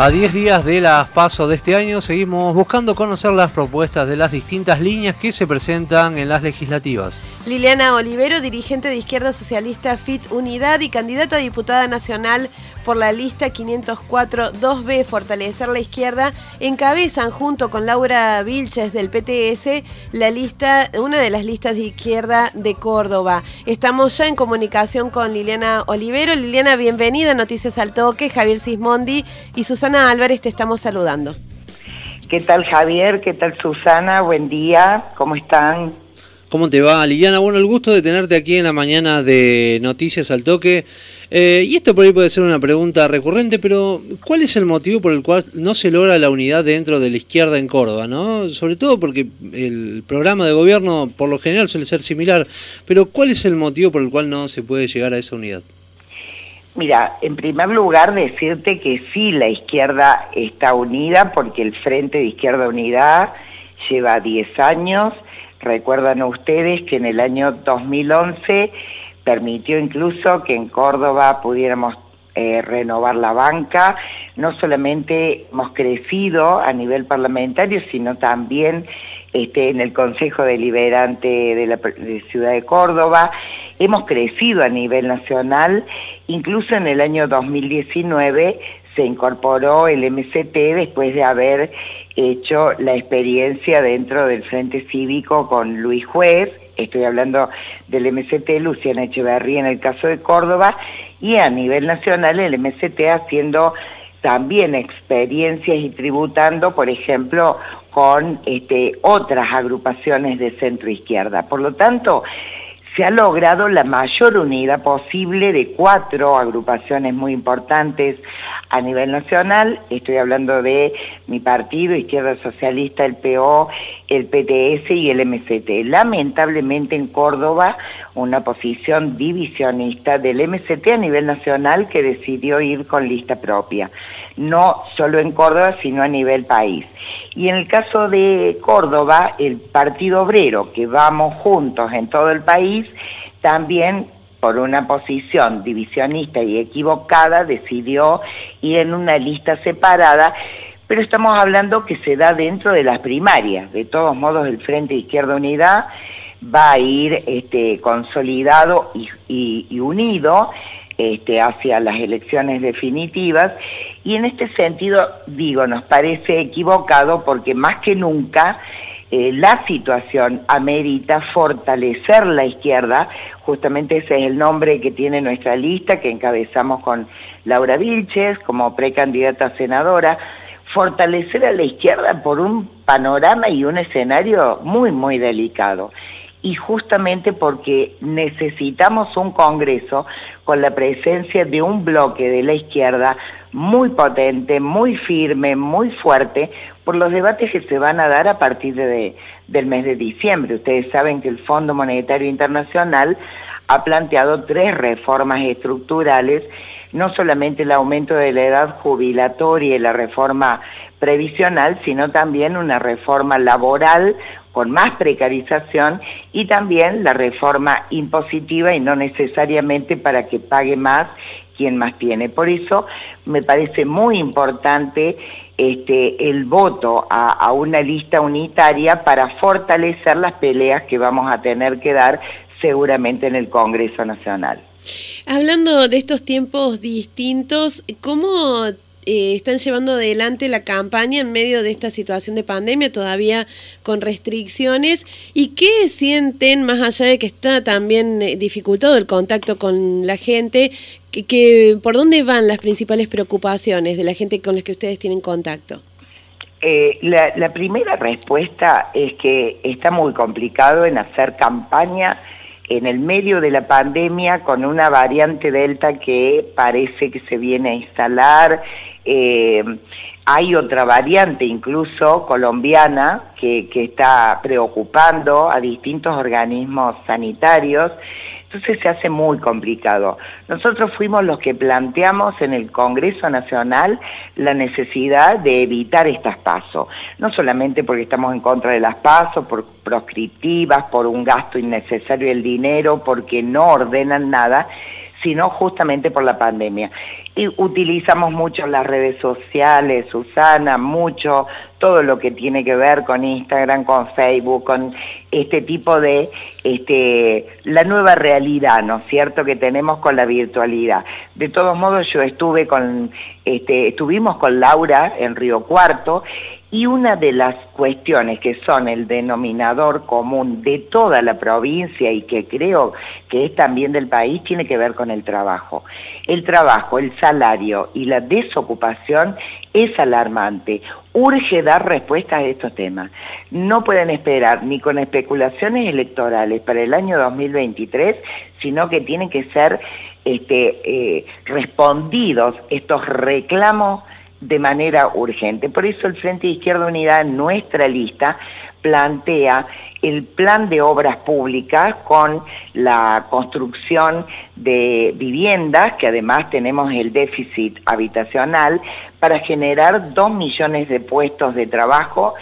A 10 días de las PASO de este año seguimos buscando conocer las propuestas de las distintas líneas que se presentan en las legislativas. Liliana Olivero, dirigente de Izquierda Socialista FIT Unidad y candidata a diputada nacional por la lista 504-2B Fortalecer la Izquierda, encabezan junto con Laura Vilches del PTS la lista, una de las listas de izquierda de Córdoba. Estamos ya en comunicación con Liliana Olivero. Liliana, bienvenida a Noticias al Toque. Javier Sismondi y Susana Álvarez te estamos saludando. ¿Qué tal Javier? ¿Qué tal Susana? Buen día. ¿Cómo están? ¿Cómo te va, Liliana? Bueno, el gusto de tenerte aquí en la mañana de Noticias al Toque. Eh, y esto por ahí puede ser una pregunta recurrente, pero ¿cuál es el motivo por el cual no se logra la unidad dentro de la izquierda en Córdoba? ¿no? Sobre todo porque el programa de gobierno por lo general suele ser similar, pero ¿cuál es el motivo por el cual no se puede llegar a esa unidad? Mira, en primer lugar decirte que sí, la izquierda está unida porque el Frente de Izquierda Unidad lleva 10 años. Recuerdan ustedes que en el año 2011 permitió incluso que en Córdoba pudiéramos eh, renovar la banca. No solamente hemos crecido a nivel parlamentario, sino también este, en el Consejo Deliberante de la Ciudad de Córdoba. Hemos crecido a nivel nacional, incluso en el año 2019 se incorporó el MCT después de haber hecho la experiencia dentro del Frente Cívico con Luis Juez, estoy hablando del MCT, Luciana Echeverría en el caso de Córdoba, y a nivel nacional el MCT haciendo también experiencias y tributando, por ejemplo, con este, otras agrupaciones de centro izquierda. Por lo tanto, se ha logrado la mayor unidad posible de cuatro agrupaciones muy importantes a nivel nacional. Estoy hablando de mi partido, Izquierda Socialista, el PO, el PTS y el MCT. Lamentablemente en Córdoba, una posición divisionista del MCT a nivel nacional que decidió ir con lista propia. No solo en Córdoba, sino a nivel país. Y en el caso de Córdoba, el Partido Obrero, que vamos juntos en todo el país, también por una posición divisionista y equivocada, decidió ir en una lista separada, pero estamos hablando que se da dentro de las primarias. De todos modos, el Frente Izquierda Unidad va a ir este, consolidado y, unido este, hacia las elecciones definitivas. Y en este sentido, digo, nos parece equivocado porque más que nunca eh, la situación amerita fortalecer la izquierda, justamente ese es el nombre que tiene nuestra lista, que encabezamos con Laura Vilches como precandidata senadora, fortalecer a la izquierda por un panorama y un escenario muy, muy delicado. Y justamente porque necesitamos un Congreso con la presencia de un bloque de la izquierda muy potente, muy firme, muy fuerte, por los debates que se van a dar a partir de, del mes de diciembre. Ustedes saben que el Fondo Monetario Internacional ha planteado tres reformas estructurales, no solamente el aumento de la edad jubilatoria y la reforma previsional, sino también una reforma laboral con más precarización y también la reforma impositiva y no necesariamente para que pague más quien más tiene. Por eso me parece muy importante este, el voto a, a, una lista unitaria para fortalecer las peleas que vamos a tener que dar seguramente en el Congreso Nacional. Hablando de estos tiempos distintos, ¿cómo eh, están llevando adelante la campaña en medio de esta situación de pandemia, todavía con restricciones, y qué sienten, más allá de que está también eh, dificultado el contacto con la gente, que, por dónde van las principales preocupaciones de la gente con la que ustedes tienen contacto. Eh, la, la primera respuesta es que está muy complicado en hacer campaña en el medio de la pandemia con una variante Delta que parece que se viene a instalar eh, hay otra variante incluso colombiana que, que está preocupando a distintos organismos sanitarios, entonces se hace muy complicado. Nosotros fuimos los que planteamos en el Congreso Nacional la necesidad de evitar estas pasos, no solamente porque estamos en contra de las pasos, por proscriptivas, por un gasto innecesario del dinero, porque no ordenan nada, sino justamente por la pandemia. Y utilizamos mucho las redes sociales, Susana, mucho todo lo que tiene que ver con Instagram, con Facebook, con este tipo de, este, la nueva realidad, ¿no es cierto?, que tenemos con la virtualidad. De todos modos, yo estuve con, este, estuvimos con Laura en Río Cuarto y una de las cuestiones que son el denominador común de toda la provincia y que creo que es también del país tiene que ver con el trabajo. El trabajo, el salario y la desocupación es alarmante. Urge dar respuesta a estos temas. No pueden esperar ni con especulaciones electorales para el año 2023, sino que tienen que ser este, eh, respondidos estos reclamos de manera urgente. Por eso el Frente de Izquierda Unidad en nuestra lista plantea el plan de obras públicas con la construcción de viviendas, que además tenemos el déficit habitacional, para generar dos millones de puestos de trabajo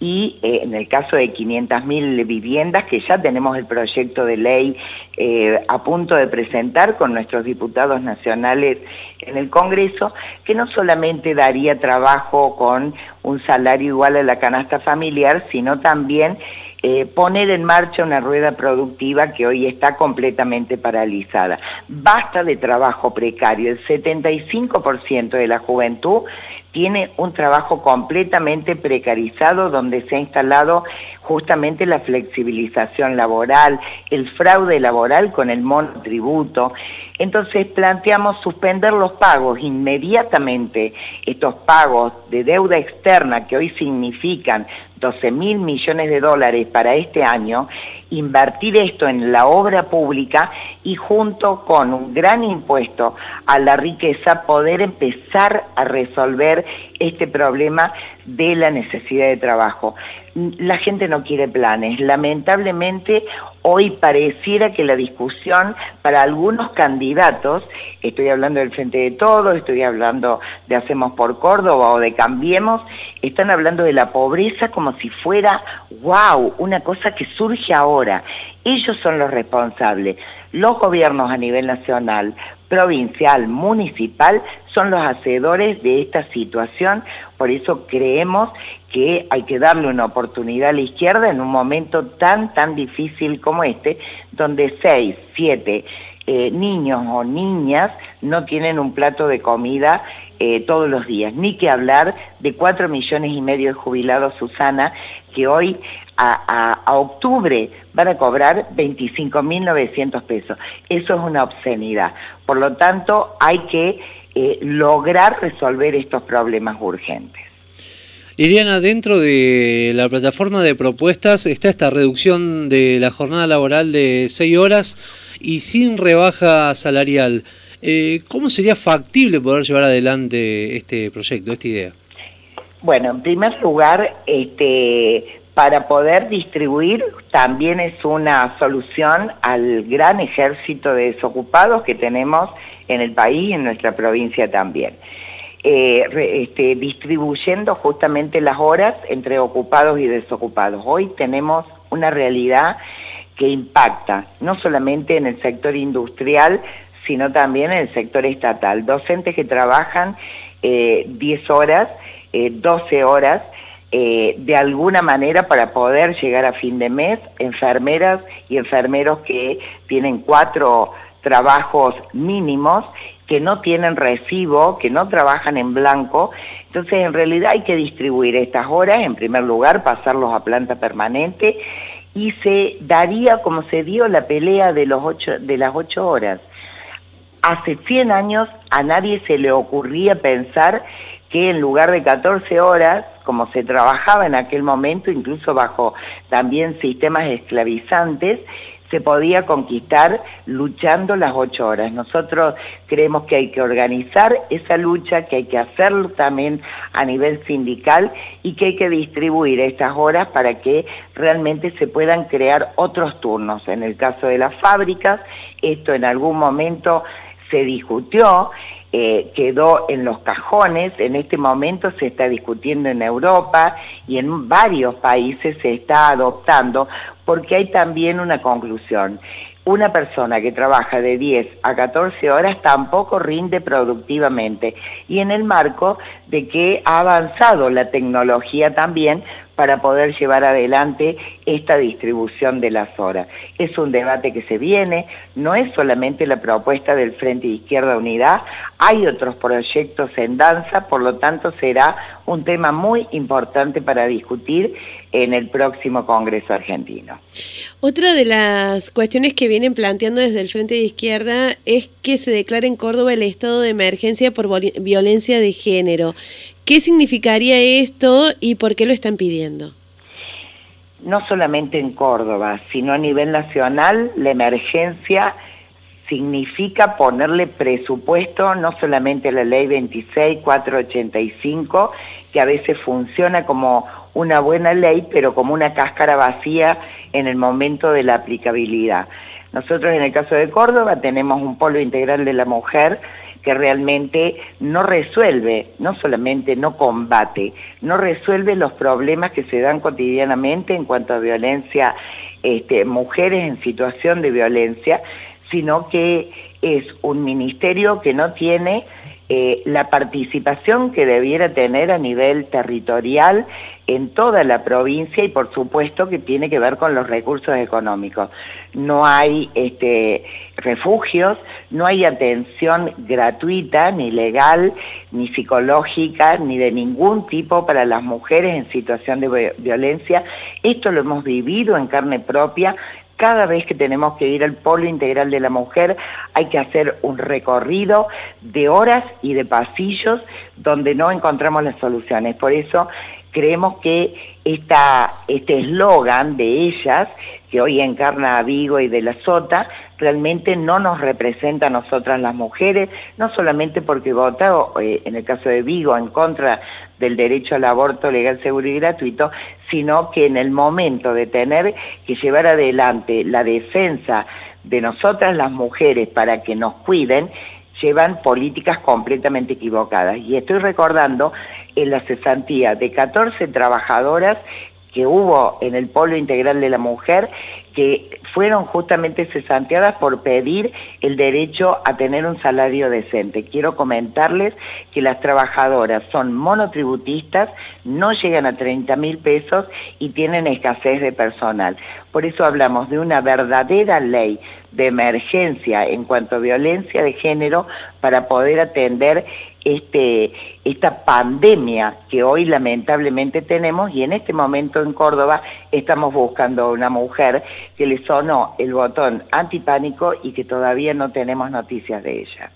y eh, en el caso de 500.000 viviendas, que ya tenemos el proyecto de ley eh, a punto de presentar con nuestros diputados nacionales en el Congreso, que no solamente daría trabajo con un salario igual a la canasta familiar, sino también eh, poner en marcha una rueda productiva que hoy está completamente paralizada. Basta de trabajo precario, el 75% de la juventud tiene un trabajo completamente precarizado donde se ha instalado justamente la flexibilización laboral, el fraude laboral con el monotributo. Entonces planteamos suspender los pagos inmediatamente, estos pagos de deuda externa que hoy significan 12 mil millones de dólares para este año, invertir esto en la obra pública y junto con un gran impuesto a la riqueza poder empezar a resolver este problema de la necesidad de trabajo. La gente no quiere planes. Lamentablemente, hoy pareciera que la discusión para algunos candidatos, estoy hablando del Frente de Todos, estoy hablando de Hacemos por Córdoba o de Cambiemos, están hablando de la pobreza como si fuera, wow, una cosa que surge ahora. Ellos son los responsables. Los gobiernos a nivel nacional, provincial, municipal, son los hacedores de esta situación, por eso creemos que hay que darle una oportunidad a la izquierda en un momento tan, tan difícil como este, donde seis, siete eh, niños o niñas no tienen un plato de comida eh, todos los días, ni que hablar de cuatro millones y medio de jubilados, Susana, que hoy a, octubre van a cobrar 25.900 pesos. Eso es una obscenidad. Por lo tanto, hay que eh, lograr resolver estos problemas urgentes. Liliana, dentro de la plataforma de propuestas está esta reducción de la jornada laboral de 6 horas y sin rebaja salarial. Eh, ¿Cómo sería factible poder llevar adelante este proyecto, esta idea? Bueno, en primer lugar, este, para poder distribuir también es una solución al gran ejército de desocupados que tenemos en el país y en nuestra provincia también. Eh, este, distribuyendo justamente las horas entre ocupados y desocupados. Hoy tenemos una realidad que impacta no solamente en el sector industrial, sino también en el sector estatal. Docentes que trabajan 10 eh, horas, 12 eh, horas, eh, de alguna manera para poder llegar a fin de mes, enfermeras y enfermeros que tienen cuatro trabajos mínimos, que no tienen recibo, que no trabajan en blanco. Entonces, en realidad hay que distribuir estas horas, en primer lugar, pasarlos a planta permanente, y se daría como se dio la pelea de, los ocho, de las ocho horas. Hace 100 años a nadie se le ocurría pensar que en lugar de 14 horas, como se trabajaba en aquel momento, incluso bajo también sistemas esclavizantes, se podía conquistar luchando las ocho horas. Nosotros creemos que hay que organizar esa lucha, que hay que hacerlo también a nivel sindical y que hay que distribuir estas horas para que realmente se puedan crear otros turnos. En el caso de las fábricas, esto en algún momento se discutió eh, quedó en los cajones, en este momento se está discutiendo en Europa y en varios países se está adoptando porque hay también una conclusión. una persona que trabaja de 10 a 14 horas tampoco rinde productivamente y en el marco de que ha avanzado la tecnología también para poder llevar adelante esta distribución de las horas. Es un debate que se viene, no es solamente la propuesta del Frente de Izquierda Unidad, hay otros proyectos en danza, por lo tanto será un tema muy importante para discutir en el próximo Congreso argentino. Otra de las cuestiones que vienen planteando desde el Frente de Izquierda es que se declare en Córdoba el estado de emergencia por violencia de género. ¿Qué significaría esto y por qué lo están pidiendo? No solamente en Córdoba, sino a nivel nacional, la emergencia significa ponerle presupuesto no solamente a la ley 26485, que a veces funciona como una buena ley, pero como una cáscara vacía en el momento de la aplicabilidad. Nosotros en el caso de Córdoba tenemos un polo integral de la mujer que realmente no resuelve, no solamente no combate, no resuelve los problemas que se dan cotidianamente en cuanto a violencia, este, mujeres en situación de violencia, sino que es un ministerio que no tiene eh, la participación que debiera tener a nivel territorial en toda la provincia y por supuesto que tiene que ver con los recursos económicos. No hay este, refugios, no hay atención gratuita, ni legal, ni psicológica, ni de ningún tipo para las mujeres en situación de violencia. Esto lo hemos vivido en carne propia cada vez que tenemos que ir al polo integral de la mujer hay que hacer un recorrido de horas y de pasillos donde no encontramos las soluciones. Por eso creemos que este eslogan de ellas, que hoy encarna a Vigo y de la Sota, realmente no nos representa a nosotras las mujeres, no solamente porque vota, eh, en el caso de Vigo, en contra del derecho al aborto legal, seguro y gratuito, sino que en el momento de tener que llevar adelante la defensa de nosotras las mujeres para que nos cuiden, llevan políticas completamente equivocadas. Y estoy recordando en la cesantía de 14 trabajadoras que hubo en el Polo Integral de la Mujer, que fueron justamente cesanteadas por pedir el derecho a tener un salario decente. Quiero comentarles que las trabajadoras son monotributistas, no llegan a 30 mil pesos y tienen escasez de personal. Por eso hablamos de una verdadera ley de emergencia en cuanto a violencia de género para poder atender este, esta pandemia que hoy lamentablemente tenemos y en este momento en Córdoba estamos buscando una mujer que le sonó el botón antipánico y que todavía no tenemos noticias de ella.